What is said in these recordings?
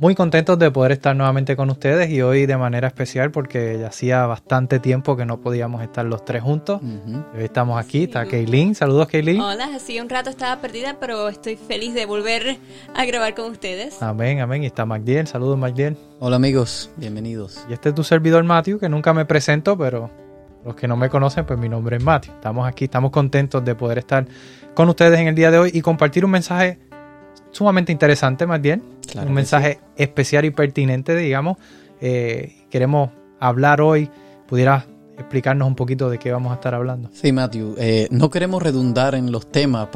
muy contentos de poder estar nuevamente con ustedes y hoy de manera especial porque ya hacía bastante tiempo que no podíamos estar los tres juntos. Hoy estamos aquí, está Kaylin. Saludos, Kaylin. Hola, así un rato estaba perdida, pero estoy feliz de volver a grabar con ustedes. Amén, amén. Y está Magdiel. Saludos, Magdiel. Hola, amigos. Bienvenidos. Y este es tu servidor, Matthew, que nunca me presento, pero los que no me conocen, pues mi nombre es Matthew. Estamos aquí, estamos contentos de poder estar con ustedes en el día de hoy y compartir un mensaje sumamente interesante, más un mensaje especial y pertinente, digamos. Eh, queremos hablar hoy. ¿Pudiera explicarnos un poquito de qué vamos a estar hablando? Sí, Matthew. Eh, no queremos redundar en los temas.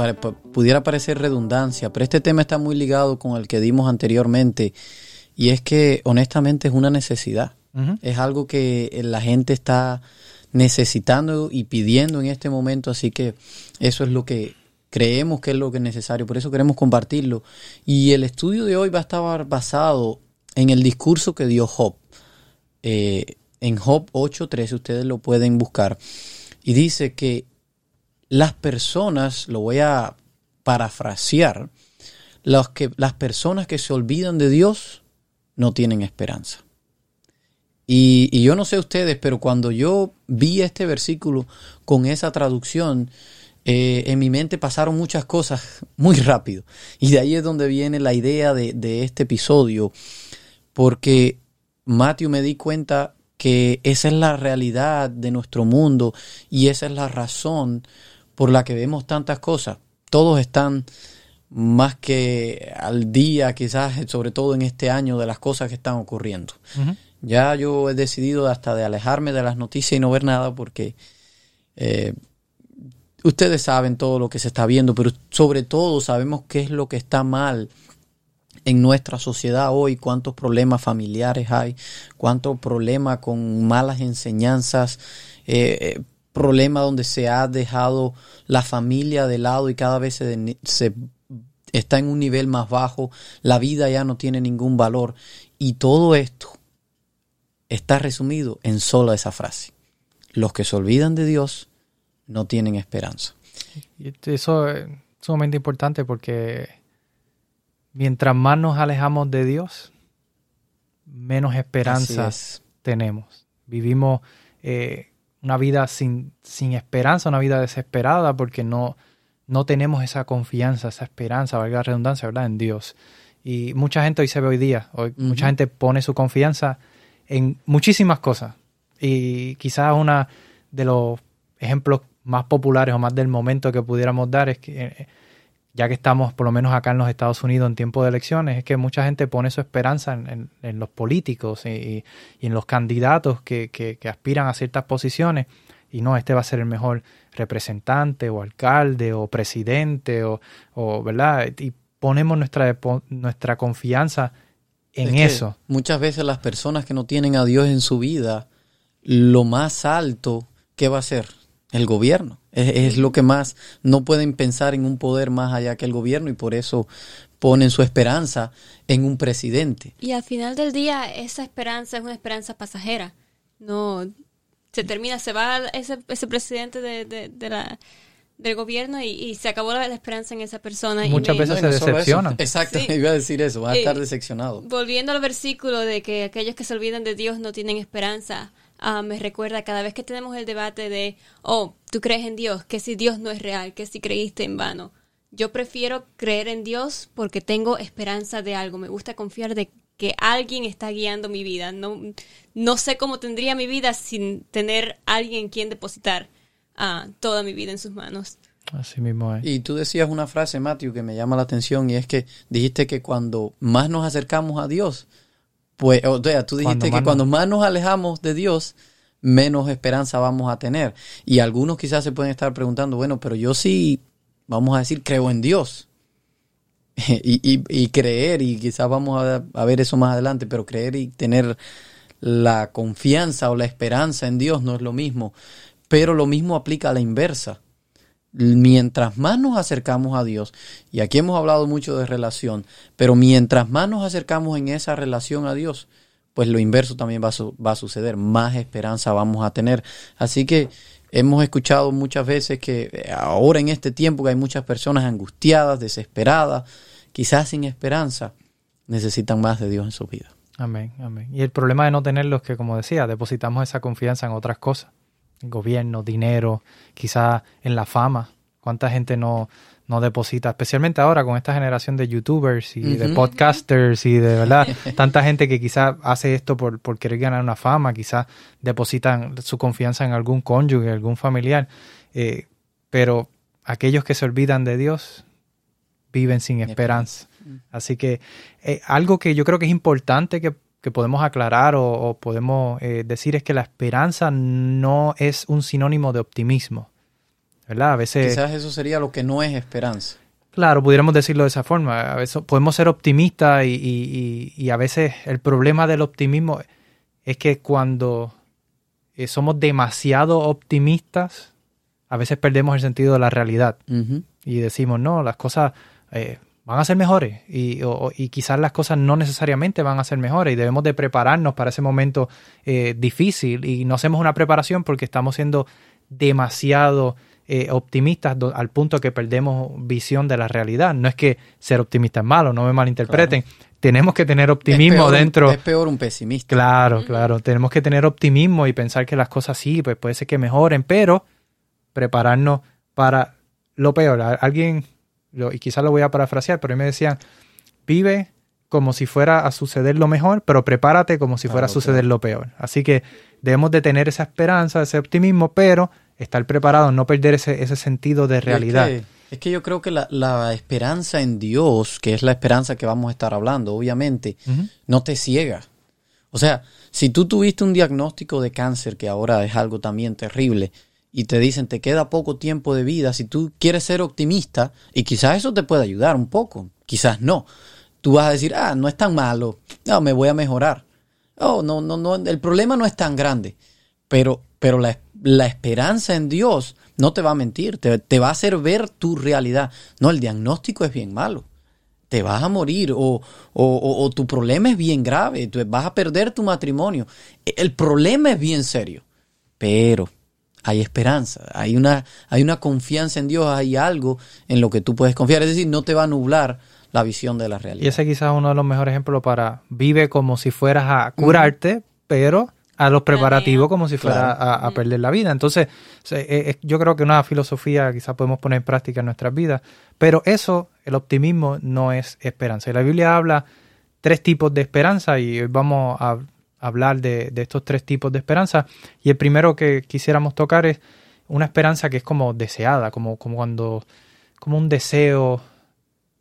pudiera parecer redundancia, pero este tema está muy ligado con el que dimos anteriormente. Y es que, honestamente, es una necesidad. Es algo que la gente está necesitando y pidiendo en este momento. Así que eso es lo que creemos que es lo que es necesario, por eso queremos compartirlo. Y el estudio de hoy va a estar basado en el discurso que dio Job. Eh, en Job 8.13 ustedes lo pueden buscar. Y dice que las personas, lo voy a parafrasear, los que, las personas que se olvidan de Dios no tienen esperanza. Y, y yo no sé ustedes, pero cuando yo vi este versículo con esa traducción, eh, en mi mente pasaron muchas cosas muy rápido. Y de ahí es donde viene la idea de, este episodio, porque Matthew me di cuenta que esa es la realidad de nuestro mundo y esa es la razón por la que vemos tantas cosas. Todos están más que al día, quizás, sobre todo en este año, de las cosas que están ocurriendo. Ya yo he decidido hasta de alejarme de las noticias y no ver nada porque eh, ustedes saben todo lo que se está viendo, pero sobre todo sabemos qué es lo que está mal en nuestra sociedad hoy, cuántos problemas familiares hay, cuántos problemas con malas enseñanzas, eh, eh problemas donde se ha dejado la familia de lado y cada vez se, se está en un nivel más bajo, la vida ya no tiene ningún valor y todo esto está resumido en solo esa frase. Los que se olvidan de Dios no tienen esperanza. Y eso es sumamente importante porque mientras más nos alejamos de Dios, menos esperanzas tenemos. Vivimos eh, una vida sin, sin, esperanza, una vida desesperada porque no, no tenemos esa confianza, esa esperanza, valga la redundancia, ¿verdad? En Dios. Y mucha gente hoy se ve hoy día, hoy mucha gente pone su confianza en muchísimas cosas. Y quizás una de los ejemplos más populares o más del momento que pudiéramos dar es que, eh, ya que estamos por lo menos acá en los Estados Unidos en tiempo de elecciones, es que mucha gente pone su esperanza en, los políticos y, en los candidatos que, que, aspiran a ciertas posiciones y no, este va a ser el mejor representante o alcalde o presidente o, o ¿verdad? Y ponemos nuestra, nuestra confianza en eso. Muchas veces las personas que no tienen a Dios en su vida, lo más alto que va a ser el gobierno. Es, lo que más, no pueden pensar en un poder más allá que el gobierno y por eso ponen su esperanza en un presidente. Y al final del día esa esperanza es una esperanza pasajera. No, se termina, se va ese, ese presidente de, la, del gobierno y, se acabó la, esperanza en esa persona. Muchas veces se decepcionan. Exacto, iba a decir eso, va a estar decepcionado. Volviendo al versículo de que aquellos que se olvidan de Dios no tienen esperanza. Ah, me recuerda cada vez que tenemos el debate de, oh, tú crees en Dios, que si Dios no es real, que si creíste en vano. Yo prefiero creer en Dios porque tengo esperanza de algo. Me gusta confiar de que alguien está guiando mi vida. No, no sé cómo tendría mi vida sin tener alguien quien depositar uh, toda mi vida en sus manos. Así mismo es. Y tú decías una frase, Matthew, que me llama la atención y es que dijiste que cuando más nos acercamos a Dios, pues, o sea, tú dijiste que cuando más nos alejamos de Dios, menos esperanza vamos a tener. Y algunos quizás se pueden estar preguntando, bueno, pero yo sí, vamos a decir, creo en Dios. y, creer, y quizás vamos a, ver eso más adelante, pero creer y tener la confianza o la esperanza en Dios no es lo mismo. Pero lo mismo aplica a la inversa. Mientras más nos acercamos a Dios, y aquí hemos hablado mucho de relación, pero mientras más nos acercamos en esa relación a Dios, pues lo inverso también va a, va a suceder, más esperanza vamos a tener. Así que hemos escuchado muchas veces que eh, ahora en este tiempo que hay muchas personas angustiadas, desesperadas, quizás sin esperanza, necesitan más de Dios en su vida. Amén, amén. Y el problema de no tenerlo es que, como decía, depositamos esa confianza en otras cosas. Gobierno, dinero, quizás en la fama. ¿Cuánta gente no, no deposita, especialmente ahora con esta generación de youtubers y de podcasters y de verdad, tanta gente que quizás hace esto por, por querer ganar una fama, quizás depositan su confianza en algún cónyuge, algún familiar, eh, pero aquellos que se olvidan de Dios viven sin esperanza. Así que eh, algo que yo creo que es importante que, podemos aclarar o, podemos eh, decir es que la esperanza no es un sinónimo de optimismo. ¿verdad? A veces... Quizás eso sería lo que no es esperanza. Claro, pudiéramos decirlo de esa forma. A veces podemos ser optimistas y, a veces el problema del optimismo es que cuando eh, somos demasiado optimistas, a veces perdemos el sentido de la realidad y decimos, no, las cosas eh, van a ser mejores y, y, quizás las cosas no necesariamente van a ser mejores y debemos de prepararnos para ese momento eh, difícil y no hacemos una preparación porque estamos siendo demasiado eh, optimistas al punto que perdemos visión de la realidad. No es que ser optimista es malo, no me malinterpreten. Tenemos que tener optimismo dentro. Es peor un pesimista. Claro, claro. Tenemos que tener optimismo y pensar que las cosas sí, pues puede ser que mejoren, pero prepararnos para lo peor. Alguien, y quizás lo voy a parafrasear, pero me decían, vive como si fuera a suceder lo mejor, pero prepárate como si fuera a suceder lo peor. Así que debemos de tener esa esperanza, ese optimismo, pero estar preparado, no perder ese, ese sentido de realidad. Es que, yo creo que la, esperanza en Dios, que es la esperanza que vamos a estar hablando, obviamente, no te ciega. O sea, si tú tuviste un diagnóstico de cáncer, que ahora es algo también terrible, y te dicen te queda poco tiempo de vida, si tú quieres ser optimista, y quizás eso te puede ayudar un poco, quizás no. Tú vas a decir, ah, no es tan malo, no, me voy a mejorar. Oh, no, no, no, el problema no es tan grande. Pero, pero la, la esperanza en Dios no te va a mentir, te, va a hacer ver tu realidad. No, el diagnóstico es bien malo. Te vas a morir o, o, tu problema es bien grave, vas a perder tu matrimonio. El problema es bien serio, pero hay esperanza, hay una, hay una confianza en Dios, hay algo en lo que tú puedes confiar. Es decir, no te va a nublar la visión de la realidad. Y ese quizás es uno de los mejores ejemplos para vive como si fueras a curarte, pero a los preparativos como si fuera a, perder la vida. Entonces, yo creo que una filosofía quizás podemos poner en práctica en nuestras vidas, pero eso, el optimismo, no es esperanza. Y la Biblia habla tres tipos de esperanza y hoy vamos a hablar de, estos tres tipos de esperanza. Y el primero que quisiéramos tocar es una esperanza que es como deseada, como, como cuando, como un deseo.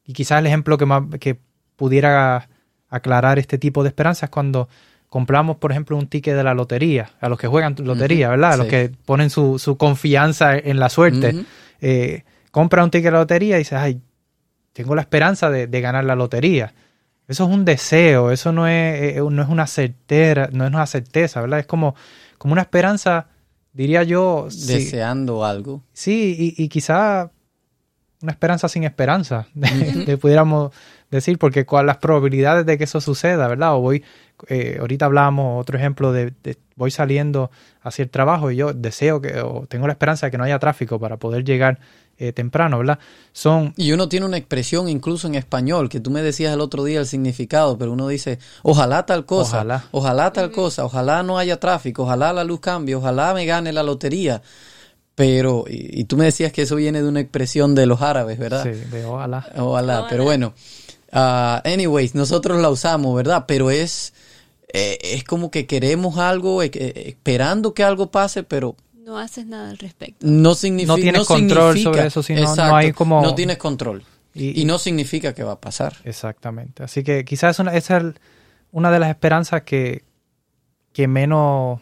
Y quizás el ejemplo que, más, que pudiera aclarar este tipo de esperanza es cuando compramos, por ejemplo, un ticket de la lotería, a los que juegan lotería, ¿verdad? A los que ponen su, su, confianza en la suerte. Eh, compra un ticket de la lotería y dices, ay, tengo la esperanza de, ganar la lotería. Eso es un deseo, eso no es, eh, no es una certera, no es una certeza, ¿verdad? Es como, como una esperanza, diría yo. Deseando algo. Sí, y, y quizá una esperanza sin esperanza, le pudiéramos decir, porque cuáles las probabilidades de que eso suceda, ¿verdad? O voy, eh, ahorita hablamos, otro ejemplo de, voy saliendo hacia el trabajo y yo deseo que, o tengo la esperanza de que no haya tráfico para poder llegar eh, temprano, ¿verdad? Son... Y uno tiene una expresión incluso en español, que tú me decías el otro día el significado, pero uno dice, ojalá tal cosa, ojalá, ojalá tal cosa, ojalá no haya tráfico, ojalá la luz cambie, ojalá me gane la lotería. Pero, y, tú me decías que eso viene de una expresión de los árabes, ¿verdad? Sí, de ojalá. Ojalá, pero bueno. Uh, anyways, nosotros la usamos, ¿verdad? Pero es, eh, es como que queremos algo, eh, esperando que algo pase, pero... No haces nada al respecto. No significa... No tienes control sobre eso, sino no hay como... No tienes control. Y, no significa que va a pasar. Exactamente. Así que quizás una, esa es una de las esperanzas que, que menos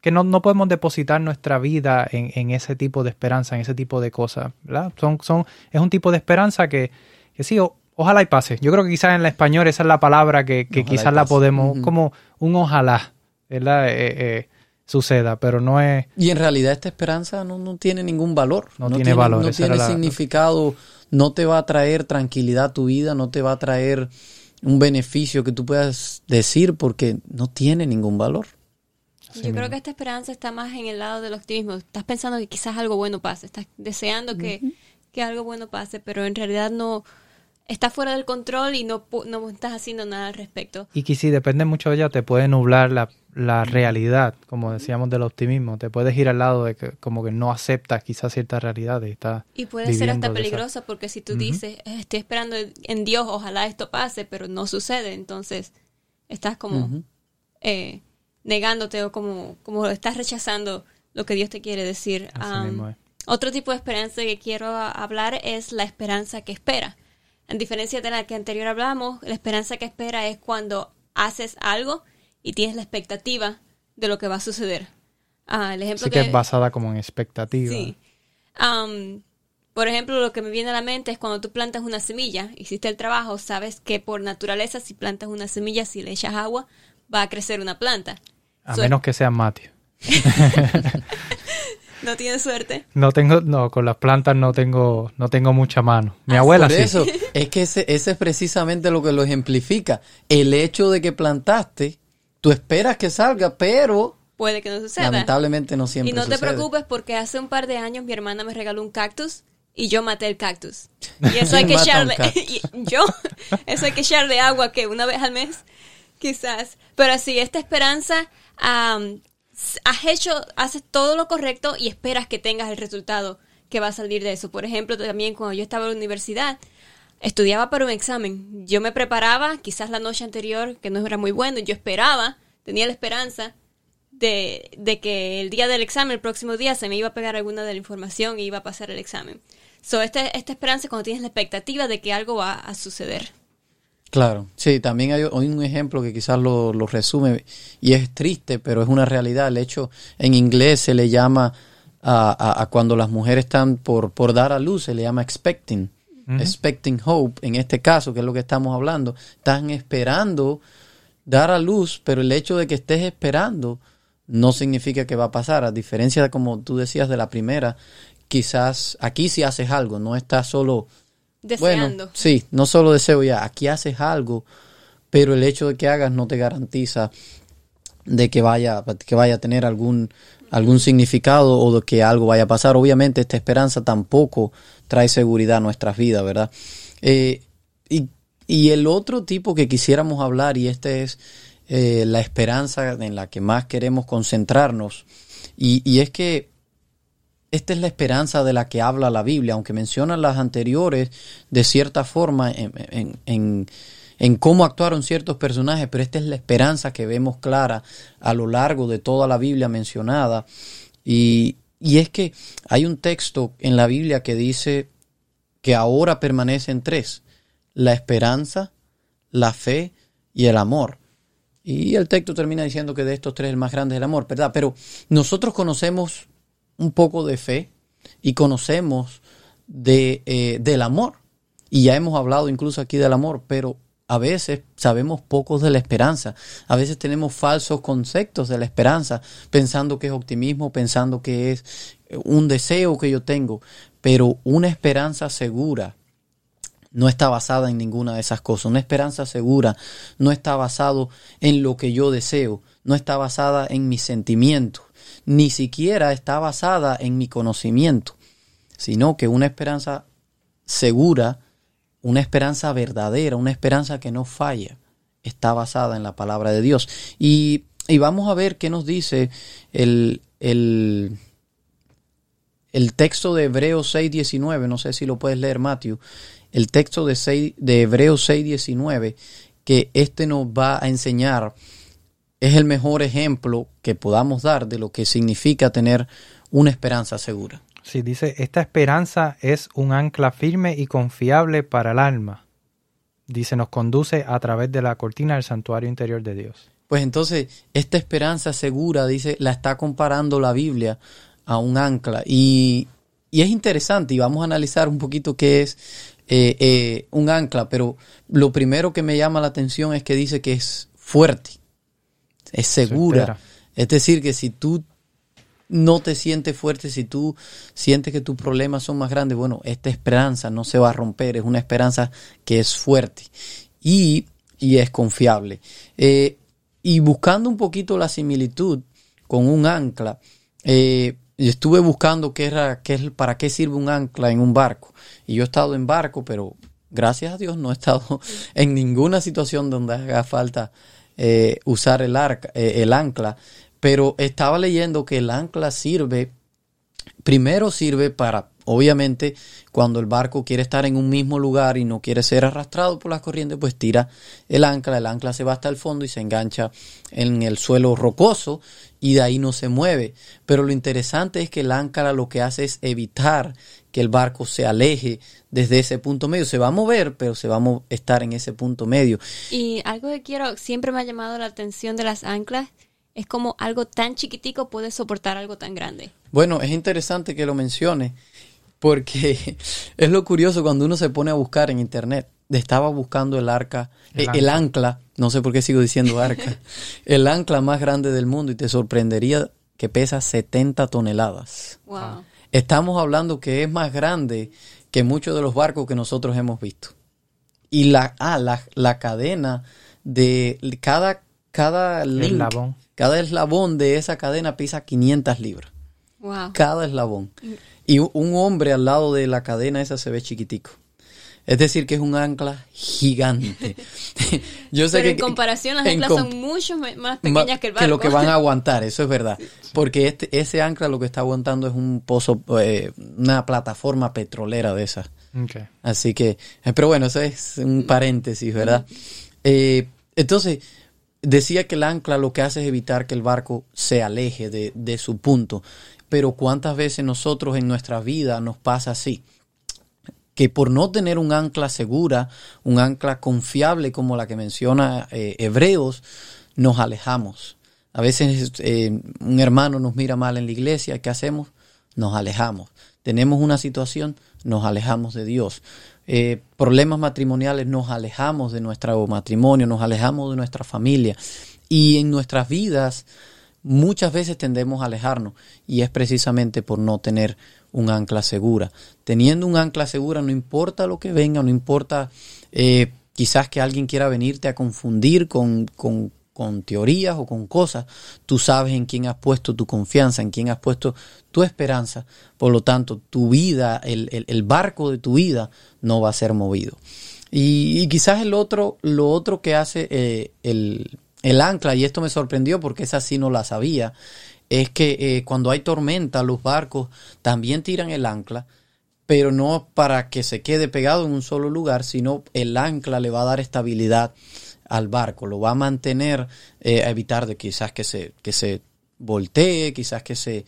que no, no, podemos depositar nuestra vida en, en, ese tipo de esperanza, en ese tipo de cosas, ¿verdad? Son, son, es un tipo de esperanza que, que sí, ojalá y pase. Yo creo que quizás en la español esa es la palabra que, quizás la podemos, como un ojalá, ¿verdad? Eh, eh, suceda, pero no es... Y en realidad esta esperanza no, no tiene ningún valor. No, tiene, valor. No tiene significado, no te va a traer tranquilidad a tu vida, no te va a traer un beneficio que tú puedas decir porque no tiene ningún valor. Yo creo que esta esperanza está más en el lado del optimismo. Estás pensando que quizás algo bueno pase, estás deseando que, que algo bueno pase, pero en realidad no está fuera del control y no, no estás haciendo nada al respecto. Y que si depende mucho de ella, te puede nublar la, la, realidad, como decíamos del optimismo. Te puedes ir al lado de que como que no aceptas quizás cierta realidad y está Y puede ser hasta peligrosa porque si tú dices, eh, estoy esperando en Dios, ojalá esto pase, pero no sucede, entonces estás como eh, negándote o como, como estás rechazando lo que Dios te quiere decir. otro tipo de esperanza que quiero hablar es la esperanza que espera. En diferencia de la que anterior hablamos, la esperanza que espera es cuando haces algo y tienes la expectativa de lo que va a suceder. Ah, el ejemplo que, es basada como en expectativa. Sí. por ejemplo, lo que me viene a la mente es cuando tú plantas una semilla, hiciste el trabajo, sabes que por naturaleza si plantas una semilla, si le echas agua, va a crecer una planta. A menos que sea Matthew. ¿No tienes suerte? No tengo, no, con las plantas no tengo, no tengo mucha mano. Mi ah, abuela por eso, es que ese, ese es precisamente lo que lo ejemplifica. El hecho de que plantaste, tú esperas que salga, pero puede que no suceda. Lamentablemente no siempre Y no te preocupes porque hace un par de años mi hermana me regaló un cactus y yo maté el cactus. Y eso hay que echarle yo eso hay que echarle agua que una vez al mes quizás. Pero sí, esta esperanza has hecho, haces todo lo correcto y esperas que tengas el resultado que va a salir de eso. Por ejemplo, también cuando yo estaba en la universidad, estudiaba para un examen. Yo me preparaba, quizás la noche anterior, que no era muy bueno, yo esperaba, tenía la esperanza de, de, que el día del examen, el próximo día, se me iba a pegar alguna de la información y iba a pasar el examen. So, este, esta esperanza es cuando tienes la expectativa de que algo va a suceder. Claro, sí, también hay, un ejemplo que quizás lo, resume y es triste, pero es una realidad. El hecho, en inglés se le llama a, cuando las mujeres están por, por dar a luz, se le llama expecting, expecting hope, en este caso, que es lo que estamos hablando. Están esperando dar a luz, pero el hecho de que estés esperando no significa que va a pasar, a diferencia de como tú decías de la primera, quizás aquí sí haces algo, no estás solo Deseando. sí, no solo deseo ya, aquí haces algo, pero el hecho de que hagas no te garantiza de que vaya, que vaya a tener algún, algún significado o de que algo vaya a pasar. Obviamente esta esperanza tampoco trae seguridad a nuestras vidas, ¿verdad? Eh, y, y, el otro tipo que quisiéramos hablar, y este es eh, la esperanza en la que más queremos concentrarnos, y, y es que esta es la esperanza de la que habla la Biblia, aunque menciona las anteriores de cierta forma en, cómo actuaron ciertos personajes, pero esta es la esperanza que vemos clara a lo largo de toda la Biblia mencionada. Y, y es que hay un texto en la Biblia que dice que ahora permanecen tres, la esperanza, la fe y el amor. Y el texto termina diciendo que de estos tres el más grande es el amor, ¿verdad? Pero nosotros conocemos un poco de fe y conocemos de, eh, del amor. Y ya hemos hablado incluso aquí del amor, pero a veces sabemos pocos de la esperanza. A veces tenemos falsos conceptos de la esperanza, pensando que es optimismo, pensando que es un deseo que yo tengo. Pero una esperanza segura no está basada en ninguna de esas cosas. Una esperanza segura no está basado en lo que yo deseo, no está basada en mis sentimientos ni siquiera está basada en mi conocimiento, sino que una esperanza segura, una esperanza verdadera, una esperanza que no falla, está basada en la palabra de Dios. Y, vamos a ver qué nos dice el, el, el texto de Hebreos 6.19, no sé si lo puedes leer, Matthew, el texto de, 6, de Hebreos 6.19, que este nos va a enseñar es el mejor ejemplo que podamos dar de lo que significa tener una esperanza segura. Sí, dice, esta esperanza es un ancla firme y confiable para el alma. Dice, nos conduce a través de la cortina del santuario interior de Dios. Pues entonces, esta esperanza segura, dice, la está comparando la Biblia a un ancla. Y, es interesante, y vamos a analizar un poquito qué es eh, eh, un ancla, pero lo primero que me llama la atención es que dice que es fuerte es segura, Es decir, que si tú no te sientes fuerte, si tú sientes que tus problemas son más grandes, bueno, esta esperanza no se va a romper, es una esperanza que es fuerte y, es confiable. Eh, y buscando un poquito la similitud con un ancla, eh, estuve buscando qué era, qué para qué sirve un ancla en un barco. Y yo he estado en barco, pero gracias a Dios no he estado en ninguna situación donde haga falta eh, usar el, arca, el ancla pero estaba leyendo que el ancla sirve, primero sirve para, obviamente, cuando el barco quiere estar en un mismo lugar y no quiere ser arrastrado por las corrientes, pues tira el ancla, el ancla se va hasta el fondo y se engancha en el suelo rocoso y de ahí no se mueve. Pero lo interesante es que el ancla lo que hace es evitar que el barco se aleje desde ese punto medio. Se va a mover, pero se va a estar en ese punto medio. Y algo que quiero, siempre me ha llamado la atención de las anclas es como algo tan chiquitico puede soportar algo tan grande. Bueno, es interesante que lo mencione, porque es lo curioso cuando uno se pone a buscar en internet. Estaba buscando el arca, el, eh, ancla. no sé por qué sigo diciendo arca, el ancla más grande del mundo y te sorprendería que pesa 70 toneladas. Wow. Estamos hablando que es más grande que muchos de los barcos que nosotros hemos visto. Y la, ah, la, la cadena de cada, cada link, cada eslabón de esa cadena pesa 500 libras. Wow. Cada eslabón. Y un hombre al lado de la cadena esa se ve chiquitico. Es decir, que es un ancla gigante. Yo sé Pero que en comparación las anclas son mucho más pequeñas que el barco. Que lo que van a aguantar, eso es verdad. Porque este, ese ancla lo que está aguantando es un pozo, eh, una plataforma petrolera de esas. Así que, eh, pero bueno, eso es un paréntesis, ¿verdad? Eh, entonces, Decía que el ancla lo que hace es evitar que el barco se aleje de, su punto. Pero ¿cuántas veces nosotros en nuestra vida nos pasa así? que por no tener un ancla segura, un ancla confiable como la que menciona eh, Hebreos, nos alejamos. A veces eh, un hermano nos mira mal en la iglesia, ¿qué hacemos? Nos alejamos. Tenemos una situación, nos alejamos de Dios. Eh, problemas matrimoniales nos alejamos de nuestro matrimonio, nos alejamos de nuestra familia y en nuestras vidas muchas veces tendemos a alejarnos y es precisamente por no tener un ancla segura. Teniendo un ancla segura no importa lo que venga, no importa eh, quizás que alguien quiera venirte a confundir con, con, con teorías o con cosas, tú sabes en quién has puesto tu confianza, en quién has puesto tu esperanza, por lo tanto tu vida, el, barco de tu vida no va a ser movido. Y, quizás el otro, lo otro que hace eh, el, ancla, y esto me sorprendió porque esa sí no la sabía, es que eh, cuando hay tormenta los barcos también tiran el ancla, pero no para que se quede pegado en un solo lugar, sino el ancla le va a dar estabilidad al barco, lo va a mantener eh, a evitar de quizás que se, que se voltee, quizás que se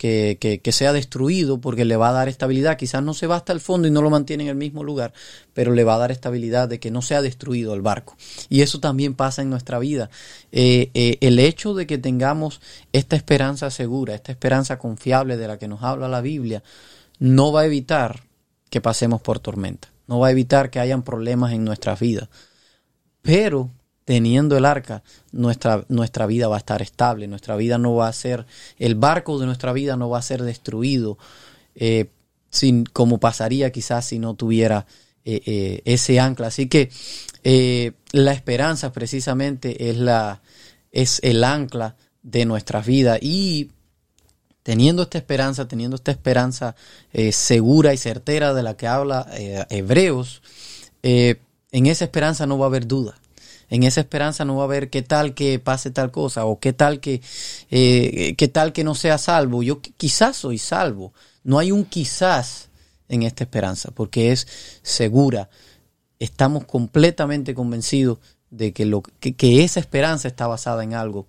que, que, sea destruido porque le va a dar estabilidad. Quizás no se va hasta el fondo y no lo mantiene en el mismo lugar, pero le va a dar estabilidad de que no sea destruido el barco. Y eso también pasa en nuestra vida. Eh, eh, el hecho de que tengamos esta esperanza segura, esta esperanza confiable de la que nos habla la Biblia, no va a evitar que pasemos por tormenta, no va a evitar que hayan problemas en nuestras vidas pero teniendo el arca, nuestra, nuestra vida va a estar estable, nuestra vida no va a ser, el barco de nuestra vida no va a ser destruido, eh, sin, como pasaría quizás si no tuviera eh, eh, ese ancla. Así que la esperanza precisamente es, la, es el ancla de nuestra vida y teniendo esta esperanza, teniendo esta esperanza segura y certera de la que habla Hebreos, en esa esperanza no va a haber duda. En esa esperanza no va a haber qué tal que pase tal cosa o qué tal que, eh, qué tal que no sea salvo. Yo quizás soy salvo. No hay un quizás en esta esperanza porque es segura. Estamos completamente convencidos de que, lo, que, esa esperanza está basada en algo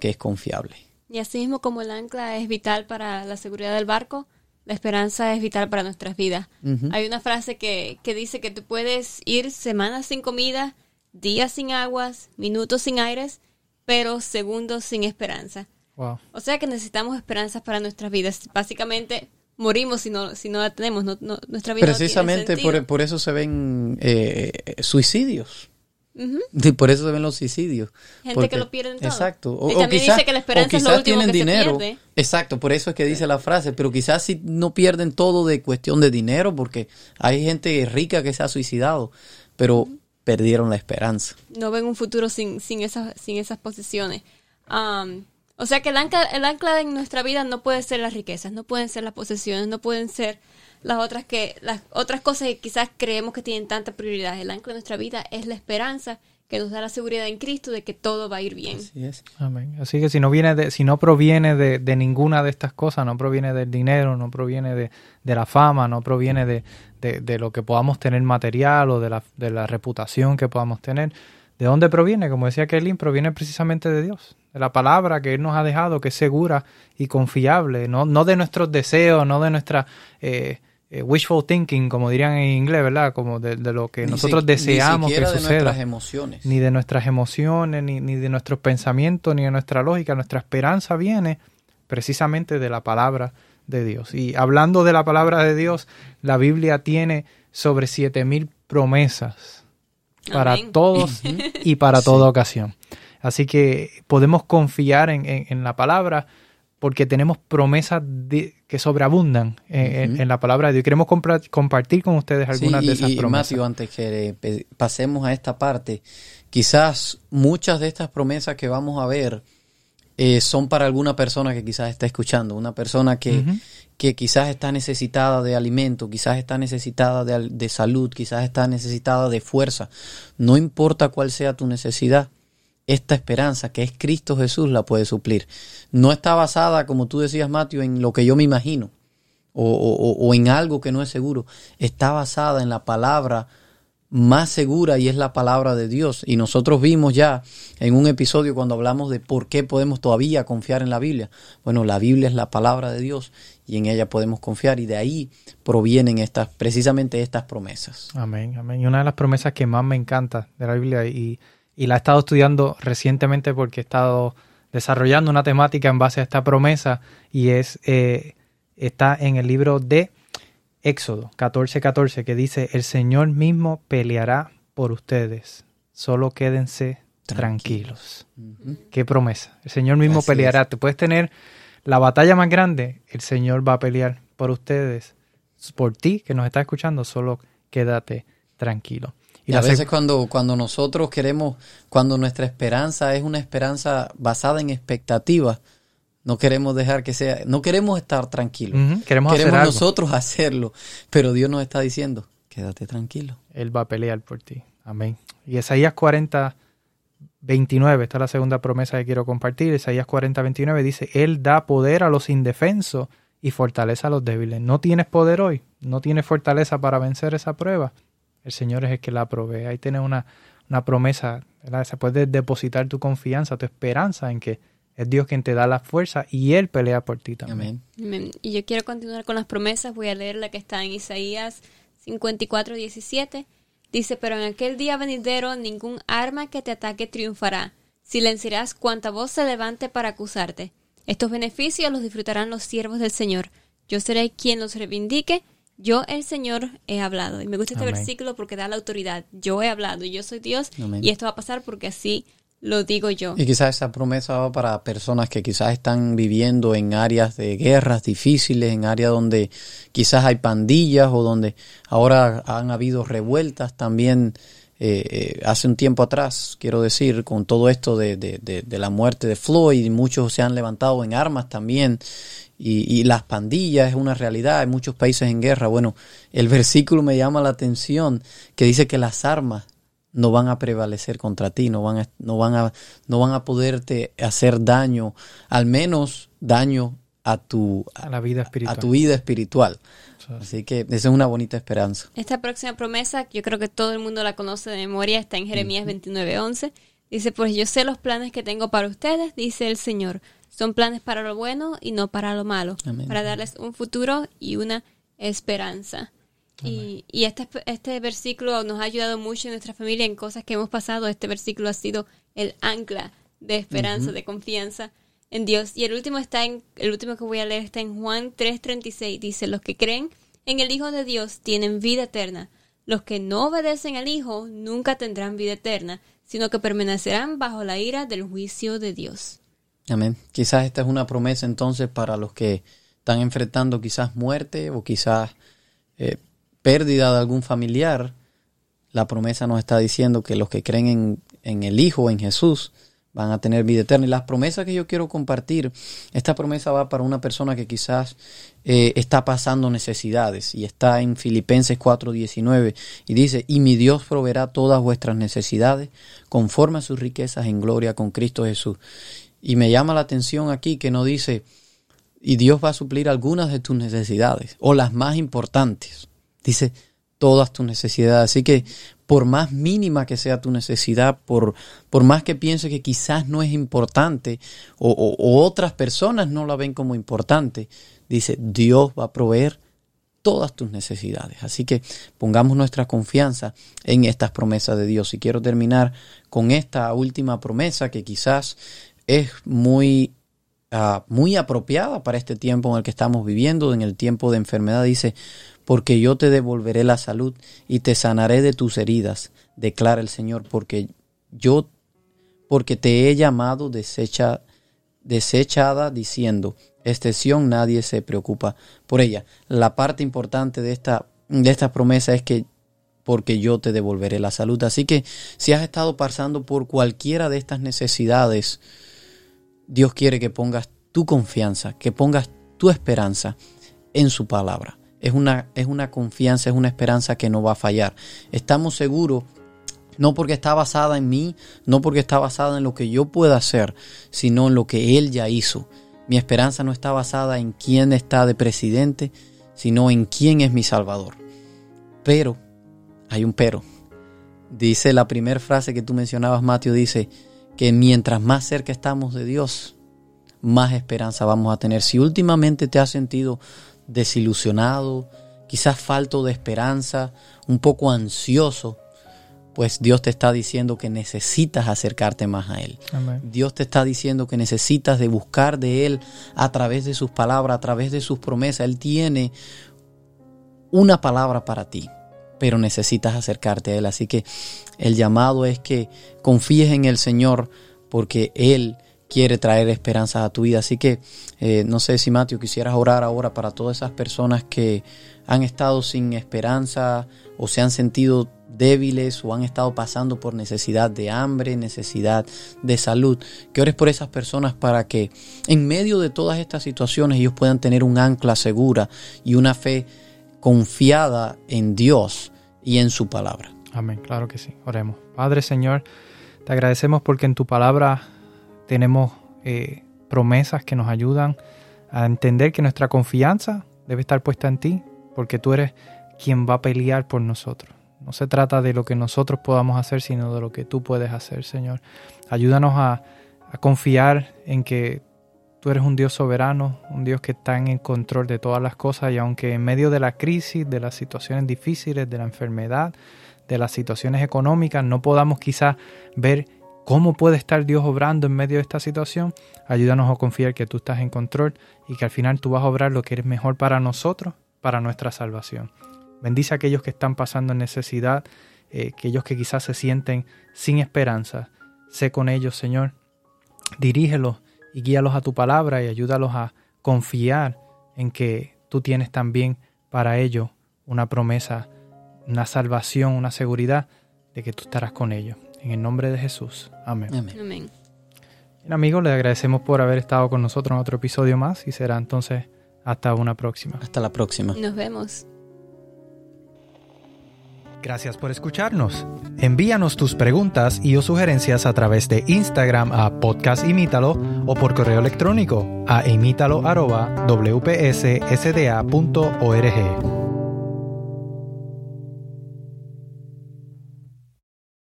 que es confiable. Y así mismo como el ancla es vital para la seguridad del barco, la esperanza es vital para nuestras vidas. Hay una frase que, que dice que tú puedes ir semanas sin comida, días sin aguas, minutos sin aires, pero segundos sin esperanza. O sea que necesitamos esperanzas para nuestras vidas. Básicamente morimos si no, si no la tenemos. nuestra vida Precisamente por, por, eso se ven eh, suicidios. Y por eso se ven los suicidios. Gente que lo pierde todo. Exacto. O, y también dice que la esperanza es lo último tienen que dinero. Se pierde. Exacto, por eso es que dice la frase. Pero quizás si no pierden todo de cuestión de dinero, porque hay gente rica que se ha suicidado, pero perdieron la esperanza. No ven un futuro sin, sin, esas, sin esas posiciones. Um, o sea que el ancla, el ancla en nuestra vida no puede ser las riquezas, no pueden ser las posesiones, no pueden ser las otras que las otras cosas que quizás creemos que tienen tanta prioridad. El ancla de nuestra vida es la esperanza que nos da la seguridad en Cristo de que todo va a ir bien. Así es. Amén. Así que si no viene de, si no proviene de, de ninguna de estas cosas, no proviene del dinero, no proviene de, de la fama, no proviene de, de, lo que podamos tener material o de la, de la reputación que podamos tener. ¿De dónde proviene? Como decía Kelly, proviene precisamente de Dios, de la palabra que Él nos ha dejado, que es segura y confiable, no, no de nuestros deseos, no de nuestra... Eh, eh, wishful thinking, como dirían en inglés, ¿verdad? Como de, lo que nosotros deseamos que suceda. Ni de nuestras emociones. Ni de nuestras emociones, ni, ni de nuestros pensamientos, ni de nuestra lógica. Nuestra esperanza viene precisamente de la palabra de Dios. Y hablando de la palabra de Dios, la Biblia tiene sobre siete mil promesas para todos y para toda ocasión. Así que podemos confiar en, en la palabra porque tenemos promesas que sobreabundan en, la palabra de Dios. Queremos compartir con ustedes algunas de esas y, promesas. Y antes que pasemos a esta parte, quizás muchas de estas promesas que vamos a ver eh, son para alguna persona que quizás está escuchando, una persona que, que quizás está necesitada de alimento, quizás está necesitada de, de salud, quizás está necesitada de fuerza. No importa cuál sea tu necesidad esta esperanza que es Cristo Jesús la puede suplir. No está basada, como tú decías, Mateo, en lo que yo me imagino o, en algo que no es seguro. Está basada en la palabra más segura y es la palabra de Dios. Y nosotros vimos ya en un episodio cuando hablamos de por qué podemos todavía confiar en la Biblia. Bueno, la Biblia es la palabra de Dios y en ella podemos confiar y de ahí provienen estas, precisamente estas promesas. Amén, amén. Y una de las promesas que más me encanta de la Biblia y y la he estado estudiando recientemente porque he estado desarrollando una temática en base a esta promesa y es eh, está en el libro de Éxodo 14:14 14, que dice el Señor mismo peleará por ustedes. Solo quédense tranquilos, qué promesa. El Señor mismo peleará. te puedes tener la batalla más grande el Señor va a pelear por ustedes por ti que nos está escuchando solo quédate tranquilo y, a veces cuando, cuando nosotros queremos, cuando nuestra esperanza es una esperanza basada en expectativas, no queremos dejar que sea, no queremos estar tranquilos. Queremos, nosotros hacerlo, pero Dios nos está diciendo, quédate tranquilo. Él va a pelear por ti. Amén. Y Isaías 40, 29, esta es la segunda promesa que quiero compartir. Isaías 40, 29 dice, Él da poder a los indefensos y fortaleza a los débiles. No tienes poder hoy, no tienes fortaleza para vencer esa prueba. El Señor es el que la provee. Ahí tienes una, una promesa, ¿verdad? Se puede depositar tu confianza, tu esperanza en que es Dios quien te da la fuerza y Él pelea por ti también. Amén. Y yo quiero continuar con las promesas. Voy a leer la que está en Isaías 54, 17. Dice, pero en aquel día venidero ningún arma que te ataque triunfará. Silenciarás cuanta voz se levante para acusarte. Estos beneficios los disfrutarán los siervos del Señor. Yo seré quien los reivindique yo, el Señor, he hablado. Y me gusta este versículo porque da la autoridad. Yo he hablado, yo soy Dios y esto va a pasar porque así lo digo yo. Y quizás esa promesa va para personas que quizás están viviendo en áreas de guerras difíciles, en áreas donde quizás hay pandillas o donde ahora han habido revueltas también. Eh, eh, hace un tiempo atrás, quiero decir, con todo esto de, de, de la muerte de Floyd, muchos se han levantado en armas también y, las pandillas es una realidad, en muchos países en guerra. Bueno, el versículo me llama la atención que dice que las armas no van a prevalecer contra ti, no van a, no van a, no van a poderte hacer daño, al menos daño a tu, a la vida espiritual. A tu vida espiritual. Así que esa es una bonita esperanza. Esta próxima promesa, yo creo que todo el mundo la conoce de memoria, está en Jeremías 29:11. Dice, pues yo sé los planes que tengo para ustedes, dice el Señor son planes para lo bueno y no para lo malo, para darles un futuro y una esperanza. Y, y, este, este versículo nos ha ayudado mucho en nuestra familia en cosas que hemos pasado. Este versículo ha sido el ancla de esperanza, de confianza en Dios. Y el último está en, el último que voy a leer está en Juan 3:36. Dice, los que creen en el Hijo de Dios tienen vida eterna. Los que no obedecen al Hijo nunca tendrán vida eterna, sino que permanecerán bajo la ira del juicio de Dios. Amén. Quizás esta es una promesa entonces para los que están enfrentando quizás muerte o quizás eh, pérdida de algún familiar. La promesa nos está diciendo que los que creen en, en el Hijo, en Jesús, van a tener vida eterna. Y las promesas que yo quiero compartir, esta promesa va para una persona que quizás eh, está pasando necesidades y está en Filipenses 4:19 y dice, y mi Dios proveerá todas vuestras necesidades conforme a sus riquezas en gloria con Cristo Jesús. Y me llama la atención aquí que no dice, y Dios va a suplir algunas de tus necesidades o las más importantes. Dice, todas tus necesidades. Así que por más mínima que sea tu necesidad, por, por más que piense que quizás no es importante o, otras personas no la ven como importante, dice, Dios va a proveer todas tus necesidades. Así que pongamos nuestra confianza en estas promesas de Dios. Y quiero terminar con esta última promesa que quizás es muy, ah, muy apropiada para este tiempo en el que estamos viviendo, en el tiempo de enfermedad. Dice, porque yo te devolveré la salud y te sanaré de tus heridas, declara el Señor, porque yo, porque te he llamado desecha, desechada, diciendo, excepción nadie se preocupa por ella. La parte importante de esta, de esta promesa es que porque yo te devolveré la salud. Así que si has estado pasando por cualquiera de estas necesidades, Dios quiere que pongas tu confianza, que pongas tu esperanza en su palabra es una, es una confianza, es una esperanza que no va a fallar. Estamos seguros, no porque está basada en mí, no porque está basada en lo que yo pueda hacer, sino en lo que Él ya hizo. Mi esperanza no está basada en quién está de presidente, sino en quién es mi Salvador. Pero, hay un pero. Dice la primera frase que tú mencionabas, Mateo, dice que mientras más cerca estamos de Dios, más esperanza vamos a tener. Si últimamente te has sentido desilusionado, quizás falto de esperanza, un poco ansioso, pues Dios te está diciendo que necesitas acercarte más a Él. Dios te está diciendo que necesitas de buscar de Él a través de sus palabras, a través de sus promesas. Él tiene una palabra para ti, pero necesitas acercarte a Él. Así que el llamado es que confíes en el Señor porque Él quiere traer esperanza a tu vida. Así que eh, no sé si Mateo quisieras orar ahora para todas esas personas que han estado sin esperanza o se han sentido débiles o han estado pasando por necesidad de hambre, necesidad de salud. Que ores por esas personas para que en medio de todas estas situaciones ellos puedan tener un ancla segura y una fe confiada en Dios y en su palabra. Amén, claro que sí. Oremos. Padre Señor, te agradecemos porque en tu palabra tenemos eh, promesas que nos ayudan a entender que nuestra confianza debe estar puesta en ti, porque tú eres quien va a pelear por nosotros. No se trata de lo que nosotros podamos hacer, sino de lo que tú puedes hacer, Señor. Ayúdanos a, a confiar en que tú eres un Dios soberano, un Dios que está en control de todas las cosas y aunque en medio de la crisis, de las situaciones difíciles, de la enfermedad, de las situaciones económicas, no podamos quizás ver ¿Cómo puede estar Dios obrando en medio de esta situación? Ayúdanos a confiar que tú estás en control y que al final tú vas a obrar lo que es mejor para nosotros, para nuestra salvación. Bendice a aquellos que están pasando necesidad, eh, aquellos que quizás se sienten sin esperanza. Sé con ellos, Señor. Dirígelos y guíalos a tu palabra y ayúdalos a confiar en que tú tienes también para ellos una promesa, una salvación, una seguridad de que tú estarás con ellos. En el nombre de Jesús. Amén. Amén. Bien, amigos, les agradecemos por haber estado con nosotros en otro episodio más y será entonces hasta una próxima. Hasta la próxima. Nos vemos. Gracias por escucharnos. Envíanos tus preguntas y o sugerencias a través de Instagram a Podcast Imítalo o por correo electrónico a imítalo.wpssda.org.